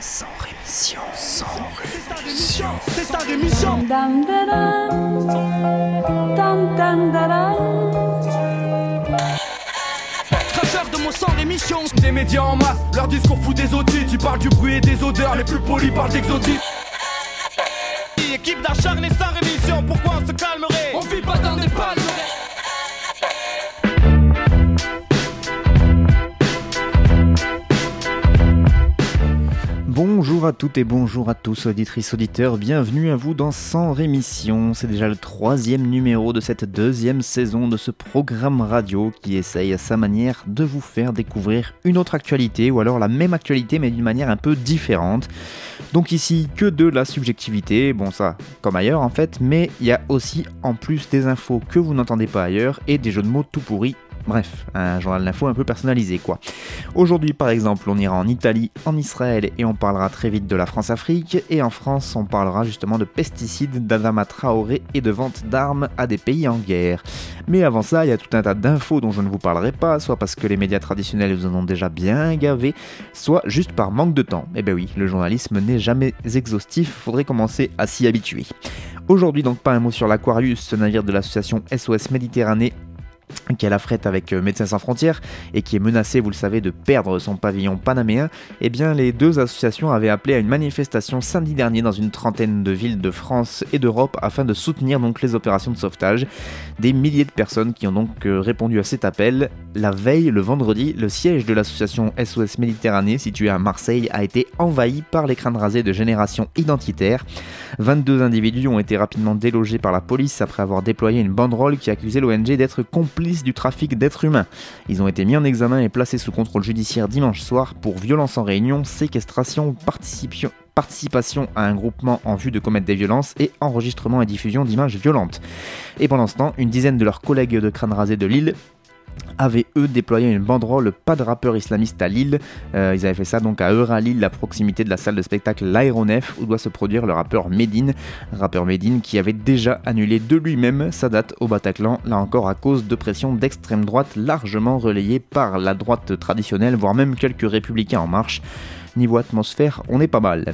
Sans rémission, sans rémission. C'est sa rémission. Dam, da, dam. Dam, dam, da, dam. Cracheur de mon sang rémission. Des médias en masse, leur discours fout des audits. Tu parles du bruit et des odeurs, les plus polis parlent d'exotiques. Équipe d'acharnés Bonjour à toutes et bonjour à tous, auditrices, auditeurs, bienvenue à vous dans Sans Rémission. C'est déjà le troisième numéro de cette deuxième saison de ce programme radio qui essaye à sa manière de vous faire découvrir une autre actualité ou alors la même actualité mais d'une manière un peu différente. Donc ici que de la subjectivité, bon ça comme ailleurs en fait, mais il y a aussi en plus des infos que vous n'entendez pas ailleurs et des jeux de mots tout pourris Bref, un journal d'info un peu personnalisé quoi. Aujourd'hui par exemple on ira en Italie, en Israël et on parlera très vite de la France-Afrique et en France on parlera justement de pesticides, d'Adama Traoré et de vente d'armes à des pays en guerre. Mais avant ça il y a tout un tas d'infos dont je ne vous parlerai pas, soit parce que les médias traditionnels vous en ont déjà bien gavé, soit juste par manque de temps. Eh ben oui, le journalisme n'est jamais exhaustif, faudrait commencer à s'y habituer. Aujourd'hui donc pas un mot sur l'Aquarius, ce navire de l'association SOS Méditerranée qui la frette avec euh, Médecins sans frontières et qui est menacé, vous le savez, de perdre son pavillon panaméen, eh bien les deux associations avaient appelé à une manifestation samedi dernier dans une trentaine de villes de France et d'Europe afin de soutenir donc les opérations de sauvetage. Des milliers de personnes qui ont donc euh, répondu à cet appel. La veille, le vendredi, le siège de l'association SOS Méditerranée situé à Marseille a été envahi par les crânes rasés de Génération Identitaire. 22 individus ont été rapidement délogés par la police après avoir déployé une banderole qui accusait l'ONG d'être du trafic d'êtres humains. Ils ont été mis en examen et placés sous contrôle judiciaire dimanche soir pour violence en réunion, séquestration, participation participation à un groupement en vue de commettre des violences et enregistrement et diffusion d'images violentes. Et pendant ce temps, une dizaine de leurs collègues de crâne rasé de Lille avaient eux déployé une banderole pas de rappeur islamiste à Lille. Euh, ils avaient fait ça donc à Euralille, la proximité de la salle de spectacle L'Aéronef où doit se produire le rappeur Medine. Rappeur Medine qui avait déjà annulé de lui-même sa date au Bataclan, là encore à cause de pression d'extrême droite largement relayée par la droite traditionnelle, voire même quelques républicains en marche. Niveau atmosphère, on est pas mal.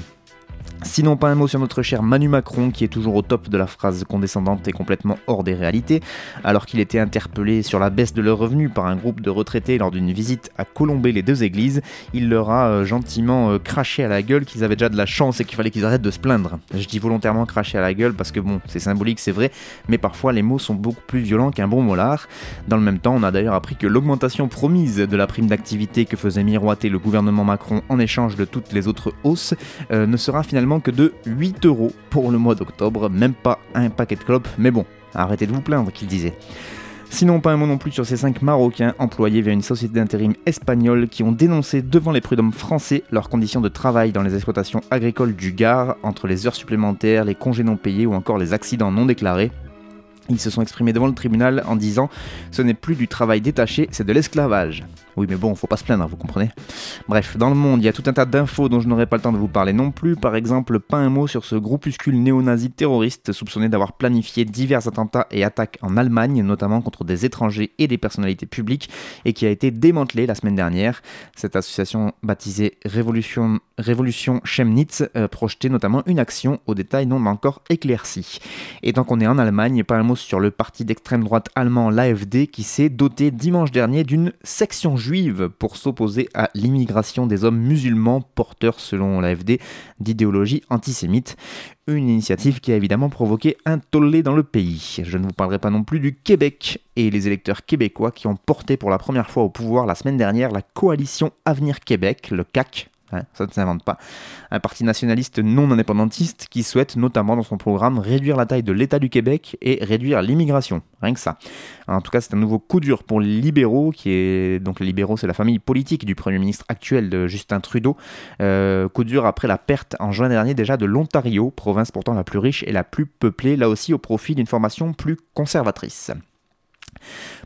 Sinon, pas un mot sur notre cher Manu Macron, qui est toujours au top de la phrase condescendante et complètement hors des réalités, alors qu'il était interpellé sur la baisse de leurs revenus par un groupe de retraités lors d'une visite à Colombey les deux églises. Il leur a euh, gentiment euh, craché à la gueule qu'ils avaient déjà de la chance et qu'il fallait qu'ils arrêtent de se plaindre. Je dis volontairement cracher à la gueule parce que bon, c'est symbolique, c'est vrai, mais parfois les mots sont beaucoup plus violents qu'un bon molar. Dans le même temps, on a d'ailleurs appris que l'augmentation promise de la prime d'activité que faisait miroiter le gouvernement Macron en échange de toutes les autres hausses euh, ne sera finalement que de 8 euros pour le mois d'octobre, même pas un paquet de clopes, mais bon, arrêtez de vous plaindre, qu'il disait. Sinon, pas un mot non plus sur ces 5 Marocains employés via une société d'intérim espagnole qui ont dénoncé devant les prud'hommes français leurs conditions de travail dans les exploitations agricoles du Gard, entre les heures supplémentaires, les congés non payés ou encore les accidents non déclarés. Ils se sont exprimés devant le tribunal en disant ce n'est plus du travail détaché, c'est de l'esclavage. Oui, mais bon, faut pas se plaindre, vous comprenez Bref, dans le monde, il y a tout un tas d'infos dont je n'aurai pas le temps de vous parler non plus. Par exemple, pas un mot sur ce groupuscule néo-nazi terroriste soupçonné d'avoir planifié divers attentats et attaques en Allemagne, notamment contre des étrangers et des personnalités publiques, et qui a été démantelé la semaine dernière. Cette association baptisée Révolution, Révolution Chemnitz euh, projetait notamment une action aux détails non encore éclaircis. Et tant qu'on est en Allemagne, pas un mot sur le parti d'extrême droite allemand l'AFD qui s'est doté dimanche dernier d'une section pour s'opposer à l'immigration des hommes musulmans porteurs, selon l'AFD, d'idéologie antisémite. Une initiative qui a évidemment provoqué un tollé dans le pays. Je ne vous parlerai pas non plus du Québec et les électeurs québécois qui ont porté pour la première fois au pouvoir la semaine dernière la coalition Avenir Québec, le CAC, Ça ne s'invente pas. Un parti nationaliste non indépendantiste qui souhaite notamment dans son programme réduire la taille de l'État du Québec et réduire l'immigration. Rien que ça. En tout cas, c'est un nouveau coup dur pour les libéraux, qui est donc les libéraux, c'est la famille politique du Premier ministre actuel de Justin Trudeau. Euh, coup dur après la perte en juin dernier déjà de l'Ontario, province pourtant la plus riche et la plus peuplée, là aussi au profit d'une formation plus conservatrice.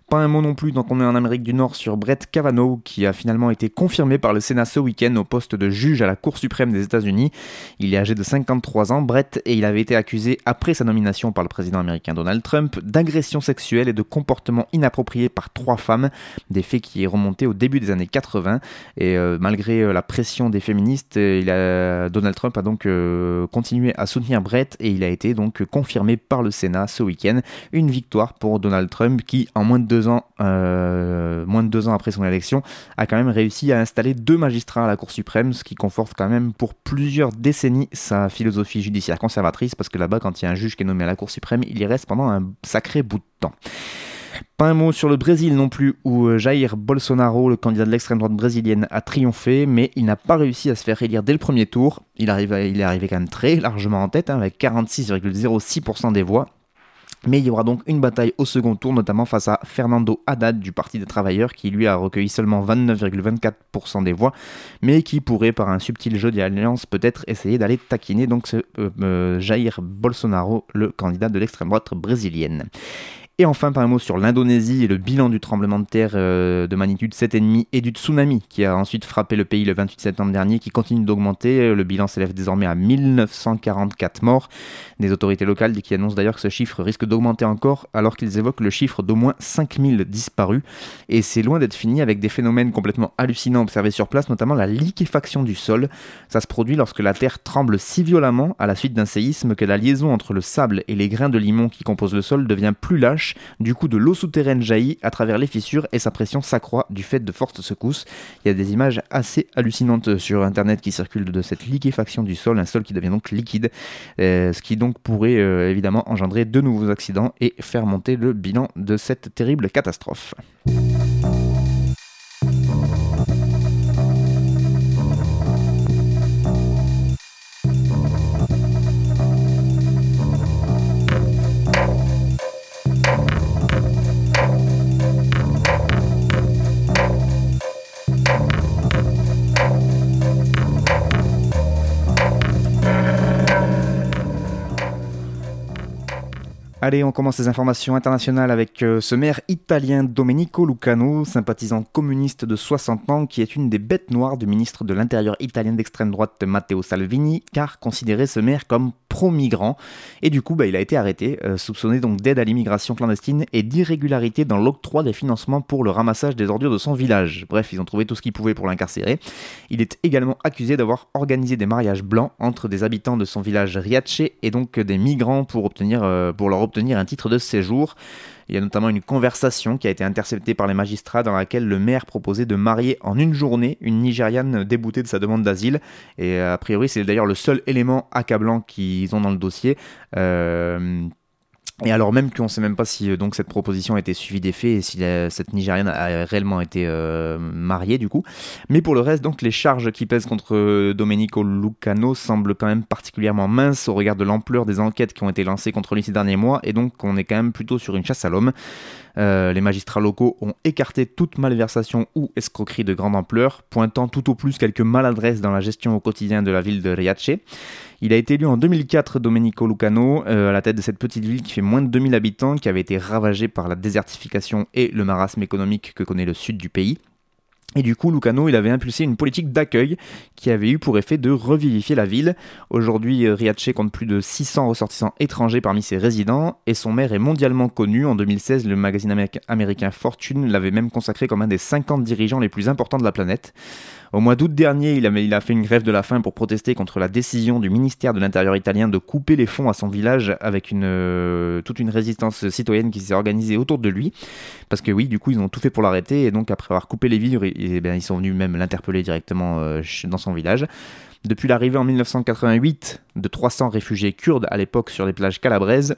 Pas un mot non plus, tant qu'on est en Amérique du Nord, sur Brett Kavanaugh, qui a finalement été confirmé par le Sénat ce week-end au poste de juge à la Cour suprême des États-Unis. Il est âgé de 53 ans, Brett, et il avait été accusé, après sa nomination par le président américain Donald Trump, d'agression sexuelle et de comportement inapproprié par trois femmes, des faits qui est remonté au début des années 80. Et euh, malgré euh, la pression des féministes, euh, Donald Trump a donc continué à soutenir Brett et il a été donc confirmé par le Sénat ce week-end. Une victoire pour Donald Trump qui, en moins de deux ans, euh, moins de deux ans après son élection, a quand même réussi à installer deux magistrats à la Cour suprême, ce qui conforte quand même pour plusieurs décennies sa philosophie judiciaire conservatrice, parce que là-bas, quand il y a un juge qui est nommé à la Cour suprême, il y reste pendant un sacré bout de temps. Pas un mot sur le Brésil non plus, où euh, Jair Bolsonaro, le candidat de l'extrême droite brésilienne, a triomphé, mais il n'a pas réussi à se faire élire dès le premier tour. Il, est arrivé quand même très largement en tête, hein, avec 46,06% des voix. Mais il y aura donc une bataille au second tour, notamment face à Fernando Haddad du Parti des Travailleurs, qui lui a recueilli seulement 29,24% des voix, mais qui pourrait, par un subtil jeu d'alliance, peut-être essayer d'aller taquiner donc ce euh, euh, Jair Bolsonaro, le candidat de l'extrême droite brésilienne. Et enfin, par un mot sur l'Indonésie et le bilan du tremblement de terre euh, de magnitude 7,5 et du tsunami qui a ensuite frappé le pays le 28 septembre dernier, qui continue d'augmenter. Le bilan s'élève désormais à 1944 morts. Des autorités locales qui annoncent d'ailleurs que ce chiffre risque d'augmenter encore, alors qu'ils évoquent le chiffre d'au moins 5000 disparus. Et c'est loin d'être fini avec des phénomènes complètement hallucinants observés sur place, notamment la liquéfaction du sol. Ça se produit lorsque la terre tremble si violemment à la suite d'un séisme que la liaison entre le sable et les grains de limon qui composent le sol devient plus lâche du coup, de l'eau souterraine jaillit à travers les fissures et sa pression s'accroît du fait de fortes secousses. Il y a des images assez hallucinantes sur internet qui circulent de cette liquéfaction du sol, un sol qui devient donc liquide, euh, ce qui donc pourrait euh, évidemment engendrer de nouveaux accidents et faire monter le bilan de cette terrible catastrophe. Allez, on commence les informations internationales avec euh, ce maire italien Domenico Lucano, sympathisant communiste de 60 ans, qui est une des bêtes noires du ministre de l'Intérieur italien d'extrême droite Matteo Salvini, car considéré ce maire comme pro-migrant. Et du coup, bah, il a été arrêté, euh, soupçonné donc d'aide à l'immigration clandestine et d'irrégularité dans l'octroi des financements pour le ramassage des ordures de son village. Bref, ils ont trouvé tout ce qu'ils pouvaient pour l'incarcérer. Il est également accusé d'avoir organisé des mariages blancs entre des habitants de son village Riace et donc des migrants pour, euh, pour leur obtenir un titre de séjour. Il y a notamment une conversation qui a été interceptée par les magistrats dans laquelle le maire proposait de marier en une journée une Nigériane déboutée de sa demande d'asile. Et a priori, c'est d'ailleurs le seul élément accablant qu'ils ont dans le dossier. Euh, et alors même qu'on ne sait même pas si euh, donc cette proposition a été suivie des faits et si cette Nigériane a réellement été euh, mariée du coup. Mais pour le reste, donc les charges qui pèsent contre euh, Domenico Lucano semblent quand même particulièrement minces au regard de l'ampleur des enquêtes qui ont été lancées contre lui ces derniers mois et donc on est quand même plutôt sur une chasse à l'homme. les magistrats locaux ont écarté toute malversation ou escroquerie de grande ampleur, pointant tout au plus quelques maladresses dans la gestion au quotidien de la ville de Riace. Il a été élu en 2004, Domenico Lucano, euh, à la tête de cette petite ville qui fait moins de 2000 habitants, qui avait été ravagée par la désertification et le marasme économique que connaît le sud du pays. Et du coup, Lucano, il avait impulsé une politique d'accueil qui avait eu pour effet de revivifier la ville. Aujourd'hui, euh, Riace compte plus de 600 ressortissants étrangers parmi ses résidents et son maire est mondialement connu. En 2016, le magazine américain Fortune l'avait même consacré comme un des 50 dirigeants les plus importants de la planète. Au mois d'août dernier, il a, fait une grève de la faim pour protester contre la décision du ministère de l'Intérieur italien de couper les fonds à son village avec euh, toute une résistance citoyenne qui s'est organisée autour de lui. Parce que oui, du coup, ils ont tout fait pour l'arrêter et donc après avoir coupé les vivres, bien, ils sont venus même l'interpeller directement euh, dans son village. Depuis l'arrivée en 1988 de 300 réfugiés kurdes à l'époque sur les plages calabraises,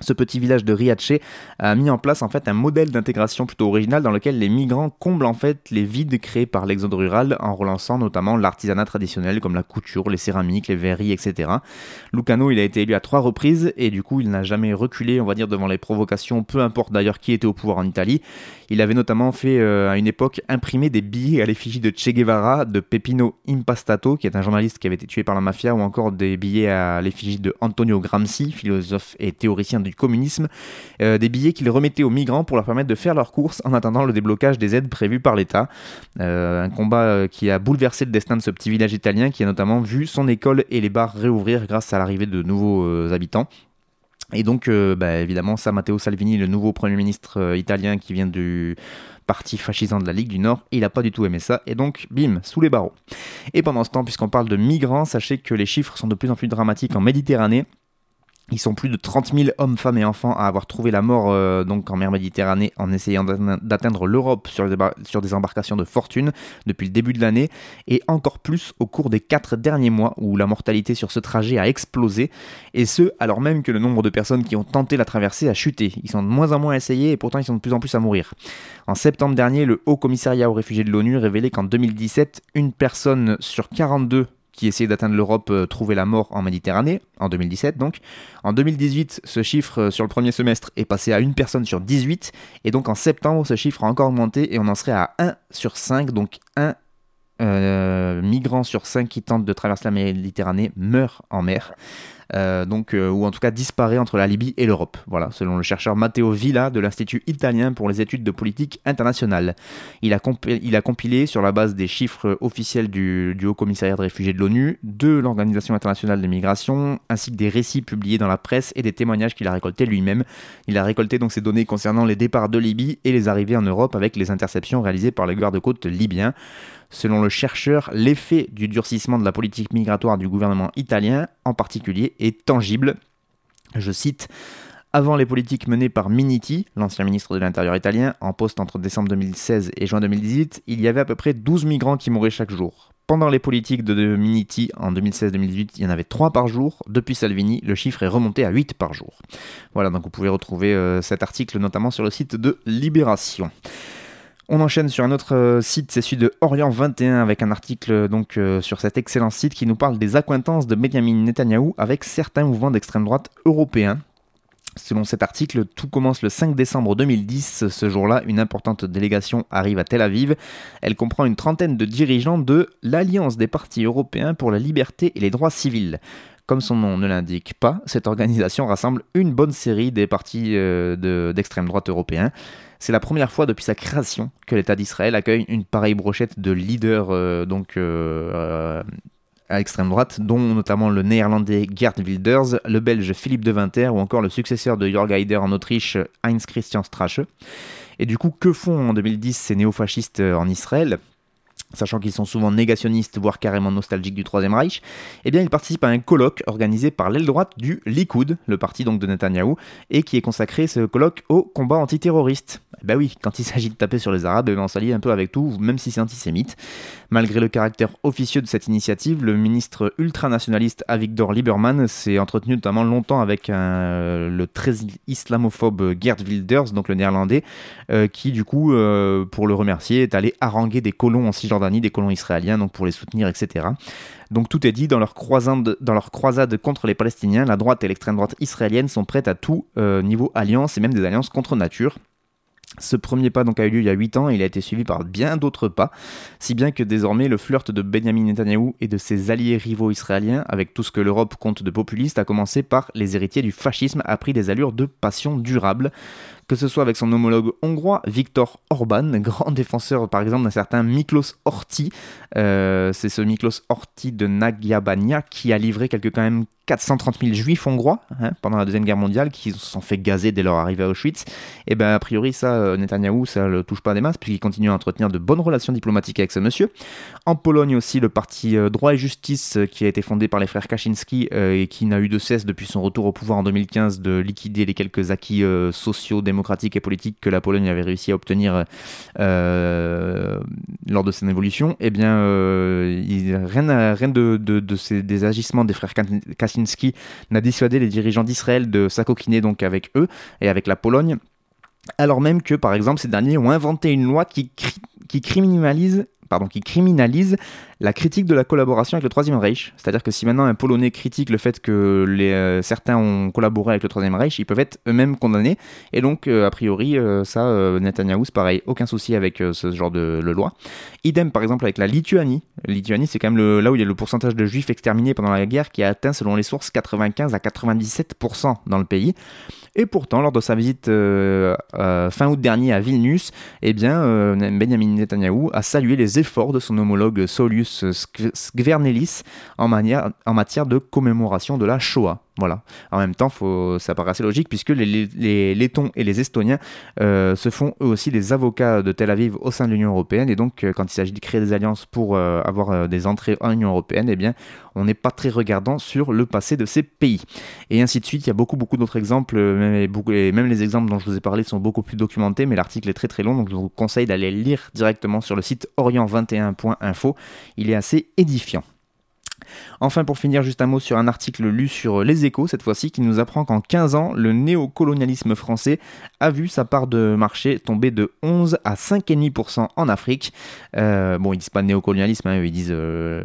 ce petit village de Riace a mis en place en fait un modèle d'intégration plutôt original dans lequel les migrants comblent en fait les vides créés par l'exode rural en relançant notamment l'artisanat traditionnel comme la couture, les céramiques, les verreries, etc. Lucano il a été élu à trois reprises et du coup il n'a jamais reculé on va dire devant les provocations, peu importe d'ailleurs qui était au pouvoir en Italie. Il avait notamment fait à une époque imprimer des billets à l'effigie de Che Guevara, de Pepino Impastato, qui est un journaliste qui avait été tué par la mafia, ou encore des billets à l'effigie de Antonio Gramsci, philosophe et théoricien du communisme, des billets qu'il remettait aux migrants pour leur permettre de faire leurs courses en attendant le déblocage des aides prévues par l'État. un combat qui a bouleversé le destin de ce petit village italien qui a notamment vu son école et les bars réouvrir grâce à l'arrivée de nouveaux euh, habitants. Et donc, euh, bah, évidemment, ça, Matteo Salvini, le nouveau Premier ministre euh, italien qui vient du parti fascisant de la Ligue du Nord, il n'a pas du tout aimé ça, et donc, bim, sous les barreaux. Et pendant ce temps, puisqu'on parle de migrants, sachez que les chiffres sont de plus en plus dramatiques en Méditerranée. Ils sont plus de 30 000 hommes, femmes et enfants à avoir trouvé la mort euh, donc en mer Méditerranée en essayant d'atteindre l'Europe sur, des embarcations de fortune depuis le début de l'année et encore plus au cours des quatre derniers mois où la mortalité sur ce trajet a explosé et ce alors même que le nombre de personnes qui ont tenté la traversée a chuté. Ils sont de moins en moins essayés et pourtant ils sont de plus en plus à mourir. En septembre dernier, le Haut Commissariat aux réfugiés de l'ONU révélait qu'en 2017, une personne sur 42 qui essayait d'atteindre l'Europe euh, la mort en Méditerranée, en 2017 donc. En 2018, ce chiffre euh, sur le premier semestre est passé à une personne sur 18, et donc en septembre, ce chiffre a encore augmenté et on en serait à 1 sur 5, donc 1 euh, migrant sur 5 qui tentent de traverser la Méditerranée meurt en mer. Euh, donc, euh, ou en tout cas disparaît entre la Libye et l'Europe. Voilà, selon le chercheur Matteo Villa de l'Institut italien pour les études de politique internationale. Il a, il a compilé sur la base des chiffres officiels du, Haut Commissariat de réfugiés de l'ONU, de l'Organisation internationale des migrations, ainsi que des récits publiés dans la presse et des témoignages qu'il a récoltés lui-même. Il a récolté donc ces données concernant les départs de Libye et les arrivées en Europe avec les interceptions réalisées par les gardes-côtes libyens. Selon le chercheur, l'effet du durcissement de la politique migratoire du gouvernement italien, en particulier, tangible. Je cite avant les politiques menées par Miniti, l'ancien ministre de l'Intérieur italien, en poste entre décembre 2016 et juin 2018, il y avait à peu près 12 migrants qui mouraient chaque jour. Pendant les politiques de Miniti en 2016-2018, il y en avait 3 par jour. Depuis Salvini, le chiffre est remonté à 8 par jour. Voilà, donc vous pouvez retrouver euh, cet article notamment sur le site de Libération. On enchaîne sur un autre euh, site, c'est celui de Orient 21 avec un article euh, euh, sur cet excellent site qui nous parle des accointances de Benjamin Netanyahou avec certains mouvements d'extrême droite européens. Selon cet article, tout commence le 5 décembre 2010. Ce jour-là, une importante délégation arrive à Tel Aviv. Elle comprend une trentaine de dirigeants de l'Alliance des partis européens pour la liberté et les droits civils. Comme son nom ne l'indique pas, cette organisation rassemble une bonne série des partis d'extrême droite européens. C'est la première fois depuis sa création que l'État d'Israël accueille une pareille brochette de leaders euh, donc, euh, euh, à l'extrême droite, dont notamment le néerlandais Gerd Wilders, le belge Philippe de Winter ou encore le successeur de Jörg Haider en Autriche, Heinz Christian Strache. Et du coup, que font en 2010 ces néofascistes en Israël? Sachant qu'ils sont souvent négationnistes, voire carrément nostalgiques du Troisième Reich, eh bien ils participent à un colloque organisé par l'aile droite du Likoud, le parti donc de Netanyahou, et qui est consacré ce colloque au combat antiterroriste. Bah oui, quand il s'agit de taper sur les Arabes, eh ben, on s'allie un peu avec tout, même si c'est antisémite. Malgré le caractère officieux de cette initiative, le ministre ultranationaliste Avigdor Lieberman s'est entretenu notamment longtemps avec le très islamophobe Gerd Wilders, donc le néerlandais, euh, qui du coup, euh, pour le remercier, est allé haranguer des colons en Cisjordanie, des colons israéliens, donc pour les soutenir, etc. Donc tout est dit, dans leur, croisade, dans leur croisade contre les Palestiniens, la droite et l'extrême droite israélienne sont prêtes à tout euh, niveau alliance et même des alliances contre nature. Ce premier pas donc a eu lieu il y a 8 ans et il a été suivi par bien d'autres pas, si bien que désormais le flirt de Benjamin Netanyahou et de ses alliés rivaux israéliens, avec tout ce que l'Europe compte de populistes, a commencé par les héritiers du fascisme, a pris des allures de passion durable que ce soit avec son homologue hongrois Viktor Orban, grand défenseur par exemple d'un certain Miklos Horthy. Euh, c'est ce Miklos Horthy de Nagyabania qui a livré quelques quand même 430 000 juifs hongrois hein, pendant la Deuxième Guerre mondiale qui se sont fait gazer dès leur arrivée à Auschwitz. Et ben a priori ça, euh, Netanyahou, ça le touche pas des masses puisqu'il continue à entretenir de bonnes relations diplomatiques avec ce monsieur. En Pologne aussi, le parti euh, Droit et Justice qui a été fondé par les frères Kaczynski et qui n'a eu de cesse depuis son retour au pouvoir en 2015 de liquider les quelques acquis sociaux, démocratique et politique que la Pologne avait réussi à obtenir euh, lors de son évolution, eh bien, euh, rien, rien de, de, ces, des agissements des frères Kaczynski n'a dissuadé les dirigeants d'Israël de s'acoquiner donc avec eux et avec la Pologne, alors même que, par exemple, ces derniers ont inventé une loi qui, criminalise pardon, qui criminalise la critique de la collaboration avec le Troisième Reich. C'est-à-dire que si maintenant un Polonais critique le fait que euh, certains ont collaboré avec le Troisième Reich, ils peuvent être eux-mêmes condamnés. Et donc, euh, a priori, euh, ça, Netanyahou, c'est pareil, aucun souci avec ce genre de, loi. Idem, par exemple, avec la Lituanie. La Lituanie, c'est quand même le, là où il y a le pourcentage de juifs exterminés pendant la guerre qui a atteint, selon les sources, 95 à 97% dans le pays. Et pourtant, lors de sa visite fin août dernier à Vilnius, eh bien, Benjamin Netanyahu a salué les efforts de son homologue Solius Skvernelis en matière de commémoration de la Shoah. Voilà. En même temps, ça paraît assez logique puisque les, Lettons et les Estoniens euh, se font eux aussi des avocats de Tel Aviv au sein de l'Union européenne et donc euh, quand il s'agit de créer des alliances pour euh, avoir des entrées en Union européenne, eh bien, on n'est pas très regardant sur le passé de ces pays. Et ainsi de suite. Il y a beaucoup beaucoup d'autres exemples, même, même les exemples dont je vous ai parlé sont beaucoup plus documentés, mais l'article est très très long, donc je vous conseille d'aller lire directement sur le site orient21.info. Il est assez édifiant. Enfin, pour finir, juste un mot sur un article lu sur Les Échos, cette fois-ci, qui nous apprend qu'en 15 ans, le néocolonialisme français a vu sa part de marché tomber de 11 à 5,5% en Afrique. Euh, bon, ils disent pas néocolonialisme, hein, ils disent, euh,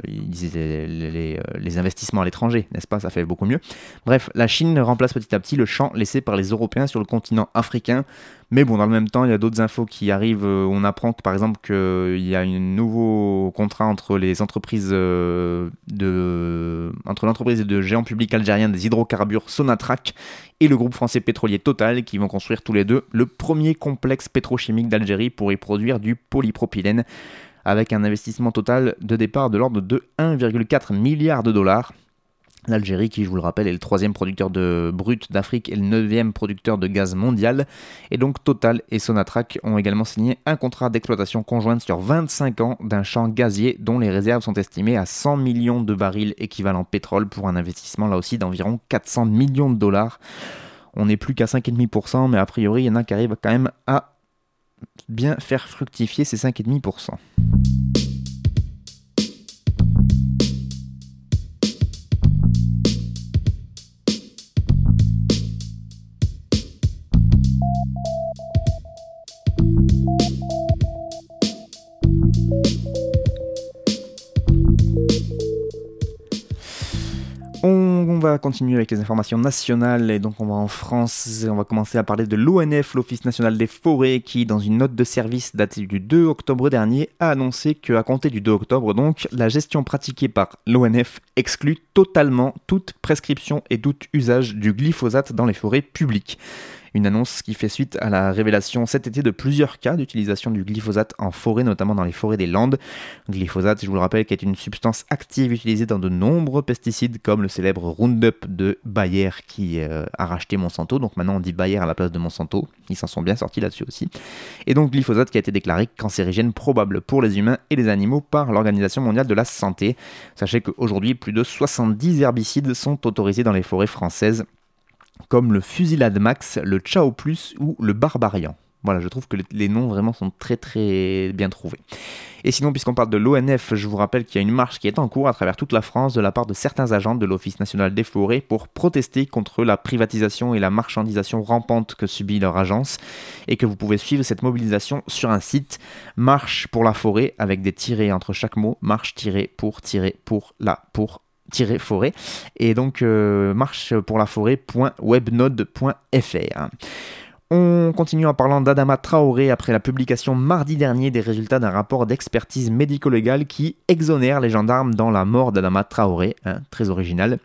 euh, les, investissements à l'étranger, n'est-ce pas? Ça fait beaucoup mieux. Bref, la Chine remplace petit à petit le champ laissé par les Européens sur le continent africain. Mais bon, dans le même temps, il y a d'autres infos qui arrivent. Euh, on apprend que, par exemple qu'il y a un nouveau contrat entre les entreprises euh, de entre l'entreprise de géant public algérien des hydrocarbures Sonatrach et le groupe français pétrolier Total qui vont construire tous les deux le premier complexe pétrochimique d'Algérie pour y produire du polypropylène avec un investissement total de départ de l'ordre de 1,4 milliard de dollars. L'Algérie, qui je vous le rappelle est le troisième producteur de brut d'Afrique et le neuvième producteur de gaz mondial. Et donc Total et Sonatrach ont également signé un contrat d'exploitation conjointe sur 25 ans d'un champ gazier dont les réserves sont estimées à 100 millions de barils équivalent pétrole pour un investissement là aussi d'environ 400 millions de dollars. On n'est plus qu'à 5,5%, mais a priori il y en a qui arrivent quand même à bien faire fructifier ces 5,5%. Va continuer avec les informations nationales et donc on va en France. On va commencer à parler de l'ONF, l'Office national des forêts, qui, dans une note de service datée du 2 octobre dernier, a annoncé qu'à compter du 2 octobre, donc, la gestion pratiquée par l'ONF exclut totalement toute prescription et tout usage du glyphosate dans les forêts publiques. Une annonce qui fait suite à la révélation cet été de plusieurs cas d'utilisation du glyphosate en forêt, notamment dans les forêts des Landes. Glyphosate, je vous le rappelle, qui est une substance active utilisée dans de nombreux pesticides, comme le célèbre Roundup de Bayer qui euh, a racheté Monsanto. Donc maintenant on dit Bayer à la place de Monsanto. Ils s'en sont bien sortis là-dessus aussi. Et donc glyphosate qui a été déclaré cancérigène probable pour les humains et les animaux par l'Organisation mondiale de la santé. Sachez qu'aujourd'hui, plus de 70 herbicides sont autorisés dans les forêts françaises comme le Fusilade Max, le Ciao Plus ou le Barbarian. Voilà, je trouve que les noms vraiment sont très très bien trouvés. Et sinon, puisqu'on parle de l'ONF, je vous rappelle qu'il y a une marche qui est en cours à travers toute la France de la part de certains agents de l'Office national des forêts pour protester contre la privatisation et la marchandisation rampante que subit leur agence et que vous pouvez suivre cette mobilisation sur un site marche pour la forêt avec des tirés entre chaque mot, marche tiré pour tirer pour la pour forêt et donc euh, marche pour la forêt.webnode.fr. On continue en parlant d'Adama Traoré après la publication mardi dernier des résultats d'un rapport d'expertise médico-légale qui exonère les gendarmes dans la mort d'Adama Traoré, hein, très original.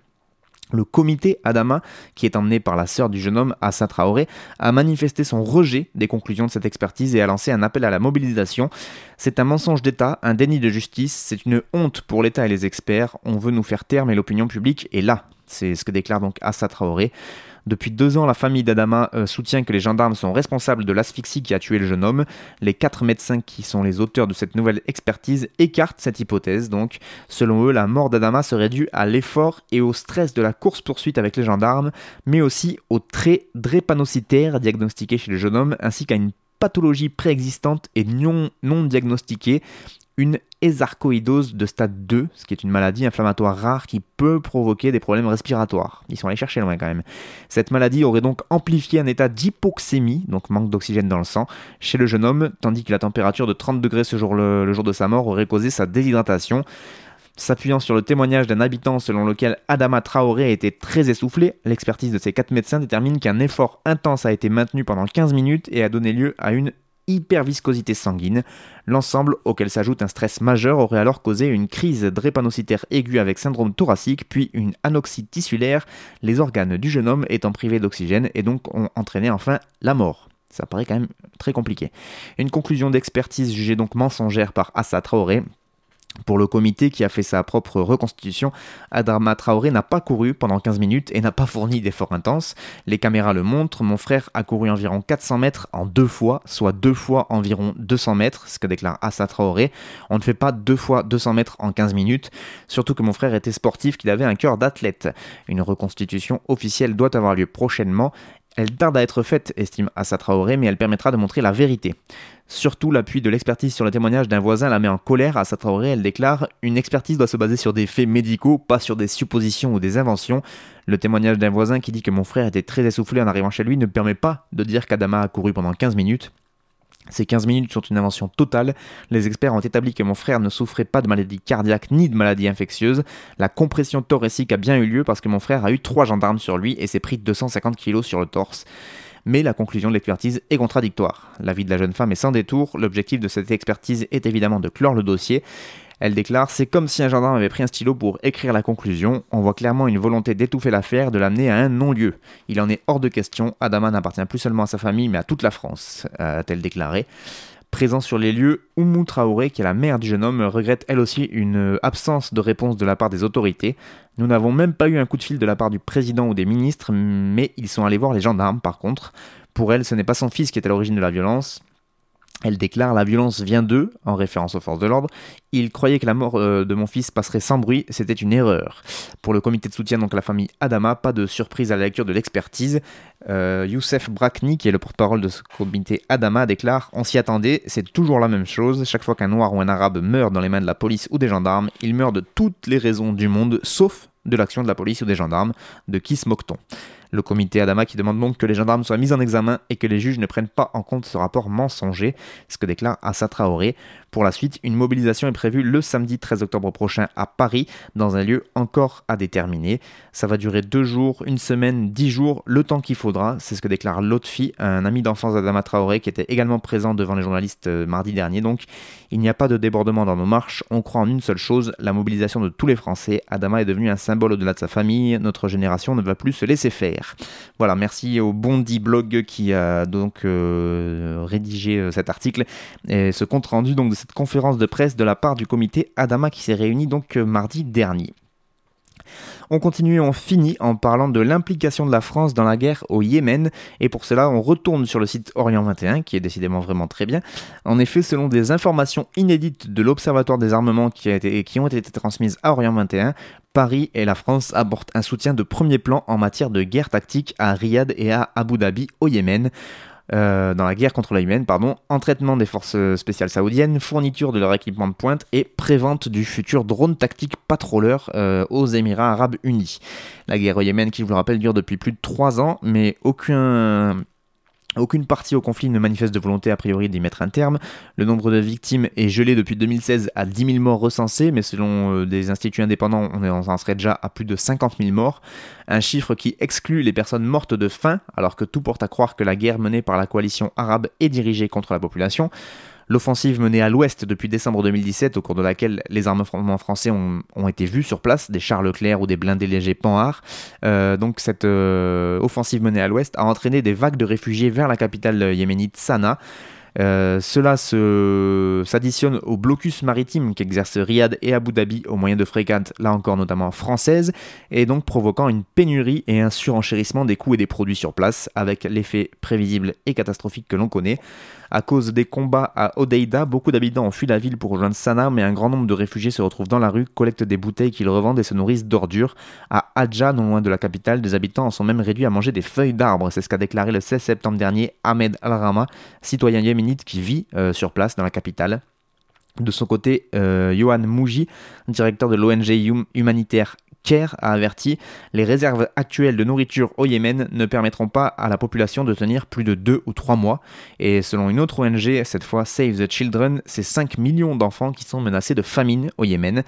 Le comité Adama, qui est emmené par la sœur du jeune homme, Assa Traoré, a manifesté son rejet des conclusions de cette expertise et a lancé un appel à la mobilisation. C'est un mensonge d'État, un déni de justice, c'est une honte pour l'État et les experts. On veut nous faire taire, mais l'opinion publique est là. C'est ce que déclare donc Assa Traoré. Depuis deux ans, la famille d'Adama euh, soutient que les gendarmes sont responsables de l'asphyxie qui a tué le jeune homme. Les quatre médecins qui sont les auteurs de cette nouvelle expertise écartent cette hypothèse. Donc, selon eux, la mort d'Adama serait due à l'effort et au stress de la course-poursuite avec les gendarmes, mais aussi aux traits drépanocytaires diagnostiqués chez le jeune homme, ainsi qu'à une pathologie préexistante et non, non diagnostiquée une ésarcoïdose de stade 2, ce qui est une maladie inflammatoire rare qui peut provoquer des problèmes respiratoires. Ils sont allés chercher loin quand même. Cette maladie aurait donc amplifié un état d'hypoxémie, donc manque d'oxygène dans le sang, chez le jeune homme, tandis que la température de 30 degrés ce jour, le, jour de sa mort aurait causé sa déshydratation. S'appuyant sur le témoignage d'un habitant selon lequel Adama Traoré a été très essoufflé, l'expertise de ces quatre médecins détermine qu'un effort intense a été maintenu pendant 15 minutes et a donné lieu à une hyperviscosité sanguine. L'ensemble, auquel s'ajoute un stress majeur, aurait alors causé une crise drépanocytaire aiguë avec syndrome thoracique, puis une anoxie tissulaire, les organes du jeune homme étant privés d'oxygène et donc ont entraîné enfin la mort. Ça paraît quand même très compliqué. Une conclusion d'expertise jugée donc mensongère par Assa Traoré pour le comité qui a fait sa propre reconstitution, Adama Traoré n'a pas couru pendant 15 minutes et n'a pas fourni d'efforts intenses. Les caméras le montrent, mon frère a couru environ 400 mètres en deux fois, soit deux fois environ 200 mètres, ce que déclare Assa Traoré. On ne fait pas deux fois 200 mètres en 15 minutes, surtout que mon frère était sportif, qu'il avait un cœur d'athlète. Une reconstitution officielle doit avoir lieu prochainement elle tarde à être faite, estime Assa Traoré, mais elle permettra de montrer la vérité. Surtout, l'appui de l'expertise sur le témoignage d'un voisin la met en colère. Assa Traoré, elle déclare Une expertise doit se baser sur des faits médicaux, pas sur des suppositions ou des inventions. Le témoignage d'un voisin qui dit que mon frère était très essoufflé en arrivant chez lui ne permet pas de dire qu'Adama a couru pendant 15 minutes. Ces 15 minutes sont une invention totale. Les experts ont établi que mon frère ne souffrait pas de maladie cardiaque ni de maladie infectieuse. La compression thoracique a bien eu lieu parce que mon frère a eu trois gendarmes sur lui et s'est pris 250 kg sur le torse. Mais la conclusion de l'expertise est contradictoire. L'avis de la jeune femme est sans détour. L'objectif de cette expertise est évidemment de clore le dossier. Elle déclare C'est comme si un gendarme avait pris un stylo pour écrire la conclusion. On voit clairement une volonté d'étouffer l'affaire, de l'amener à un non-lieu. Il en est hors de question. Adama n'appartient plus seulement à sa famille, mais à toute la France, a-t-elle déclaré. Présent sur les lieux, Oumou Traoré, qui est la mère du jeune homme, regrette elle aussi une absence de réponse de la part des autorités. Nous n'avons même pas eu un coup de fil de la part du président ou des ministres, mais ils sont allés voir les gendarmes par contre. Pour elle, ce n'est pas son fils qui est à l'origine de la violence, elle déclare La violence vient d'eux, en référence aux forces de l'ordre. Ils croyaient que la mort euh, de mon fils passerait sans bruit, c'était une erreur. Pour le comité de soutien, donc la famille Adama, pas de surprise à la lecture de l'expertise. Euh, Youssef Brakni, qui est le porte-parole de ce comité Adama, déclare On s'y attendait, c'est toujours la même chose. Chaque fois qu'un noir ou un arabe meurt dans les mains de la police ou des gendarmes, il meurt de toutes les raisons du monde, sauf de l'action de la police ou des gendarmes. De qui se moque-t-on? Le comité Adama qui demande donc que les gendarmes soient mis en examen et que les juges ne prennent pas en compte ce rapport mensonger, ce que déclare Assa Traoré. Pour la suite, une mobilisation est prévue le samedi 13 octobre prochain à Paris, dans un lieu encore à déterminer. Ça va durer deux jours, une semaine, dix jours, le temps qu'il faudra. C'est ce que déclare Lotfi, un ami d'enfance d'Adama Traoré qui était également présent devant les journalistes euh, mardi dernier. Donc, il n'y a pas de débordement dans nos marches. On croit en une seule chose, la mobilisation de tous les Français. Adama est devenu un symbole au-delà de sa famille. Notre génération ne va plus se laisser faire. Voilà, merci au Bondi Blog qui a donc euh, rédigé euh, cet article et ce compte rendu donc de conférence de presse de la part du comité Adama qui s'est réuni donc euh, mardi dernier. On continue et on finit en parlant de l'implication de la France dans la guerre au Yémen. Et pour cela, on retourne sur le site Orient 21, qui est décidément vraiment très bien. En effet, selon des informations inédites de l'Observatoire des armements qui, qui ont été transmises à Orient 21, Paris et la France apportent un soutien de premier plan en matière de guerre tactique à Riyad et à Abu Dhabi au Yémen. Euh, dans la guerre contre la humaine, pardon, entraînement des forces spéciales saoudiennes, fourniture de leur équipement de pointe et prévente du futur drone tactique patrouilleur euh, aux Émirats arabes unis. La guerre au Yémen, qui je vous le rappelle, dure depuis plus de 3 ans, mais aucun aucune partie au conflit ne manifeste de volonté a priori d'y mettre un terme. Le nombre de victimes est gelé depuis 2016 à 10 000 morts recensés, mais selon euh, des instituts indépendants, on en serait déjà à plus de 50 000 morts. Un chiffre qui exclut les personnes mortes de faim, alors que tout porte à croire que la guerre menée par la coalition arabe est dirigée contre la population. L'offensive menée à l'ouest depuis décembre 2017, au cours de laquelle les armements français ont, été vus sur place, des chars Leclerc ou des blindés légers Panhard. Euh, donc cette euh, offensive menée à l'ouest a entraîné des vagues de réfugiés vers la capitale yéménite Sanaa. Euh, cela s'additionne au blocus maritime qu'exercent Riyad et Abu Dhabi au moyen de frégates, là encore notamment françaises, et donc provoquant une pénurie et un surenchérissement des coûts et des produits sur place, avec l'effet prévisible et catastrophique que l'on connaît. À cause des combats à Odeida, beaucoup d'habitants ont fui la ville pour rejoindre Sanaa, mais un grand nombre de réfugiés se retrouvent dans la rue, collectent des bouteilles qu'ils revendent et se nourrissent d'ordures. À Adja, non loin de la capitale, des habitants en sont même réduits à manger des feuilles d'arbres. C'est ce qu'a déclaré le 16 septembre dernier Ahmed Al-Rama, citoyen yéménite qui vit euh, sur place dans la capitale. De son côté, euh, Johan Mouji, directeur de l'ONG humanitaire CARE, a averti les réserves actuelles de nourriture au Yémen ne permettront pas à la population de tenir plus de 2 ou 3 mois. Et selon une autre ONG, cette fois Save the Children, c'est 5 millions d'enfants qui sont menacés de famine au Yémen.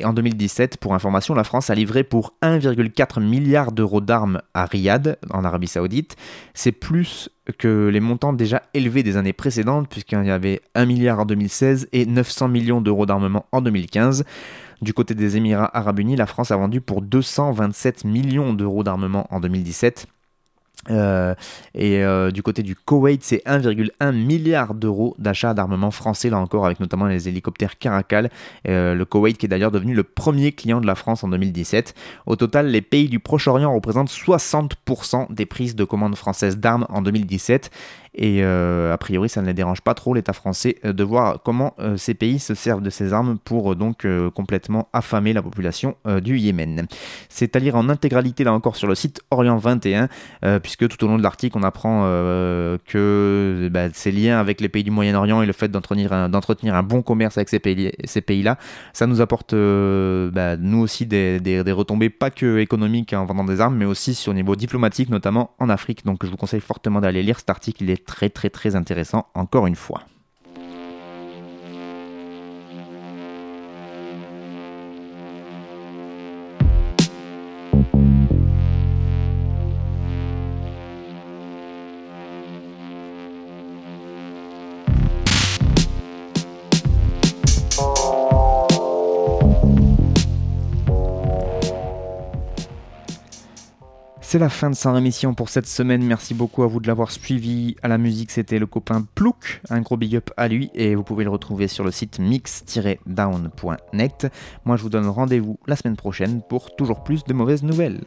Et en 2017, pour information, la France a livré pour 1,4 milliard d'euros d'armes à Riyad, en Arabie Saoudite. C'est plus que les montants déjà élevés des années précédentes, puisqu'il y avait 1 milliard en 2016 et 900 millions d'euros d'armement en 2015. Du côté des Émirats arabes unis, la France a vendu pour 227 millions d'euros d'armement en 2017 euh, et euh, du côté du Koweït, c'est 1,1 milliard d'euros d'achat d'armement français, là encore, avec notamment les hélicoptères Caracal. Euh, le Koweït qui est d'ailleurs devenu le premier client de la France en 2017. Au total, les pays du Proche-Orient représentent 60% des prises de commandes françaises d'armes en 2017. Et euh, a priori, ça ne les dérange pas trop, l'État français, euh, de voir comment euh, ces pays se servent de ces armes pour donc complètement affamer la population du Yémen. C'est à lire en intégralité, là encore, sur le site Orient 21, puisque tout au long de l'article, on apprend que bah, ces liens avec les pays du Moyen-Orient et le fait d'entretenir un, un, bon commerce avec ces pays-là, ces pays ça nous apporte, bah, nous aussi, des, retombées pas que économiques en vendant des armes, mais aussi sur le niveau diplomatique, notamment en Afrique. Donc je vous conseille fortement d'aller lire cet article, très très très intéressant encore une fois. C'est la fin de sa rémission pour cette semaine. Merci beaucoup à vous de l'avoir suivi. À la musique, c'était le copain Plouk. Un gros big up à lui et vous pouvez le retrouver sur le site mix-down.net. Moi, je vous donne rendez-vous la semaine prochaine pour toujours plus de mauvaises nouvelles.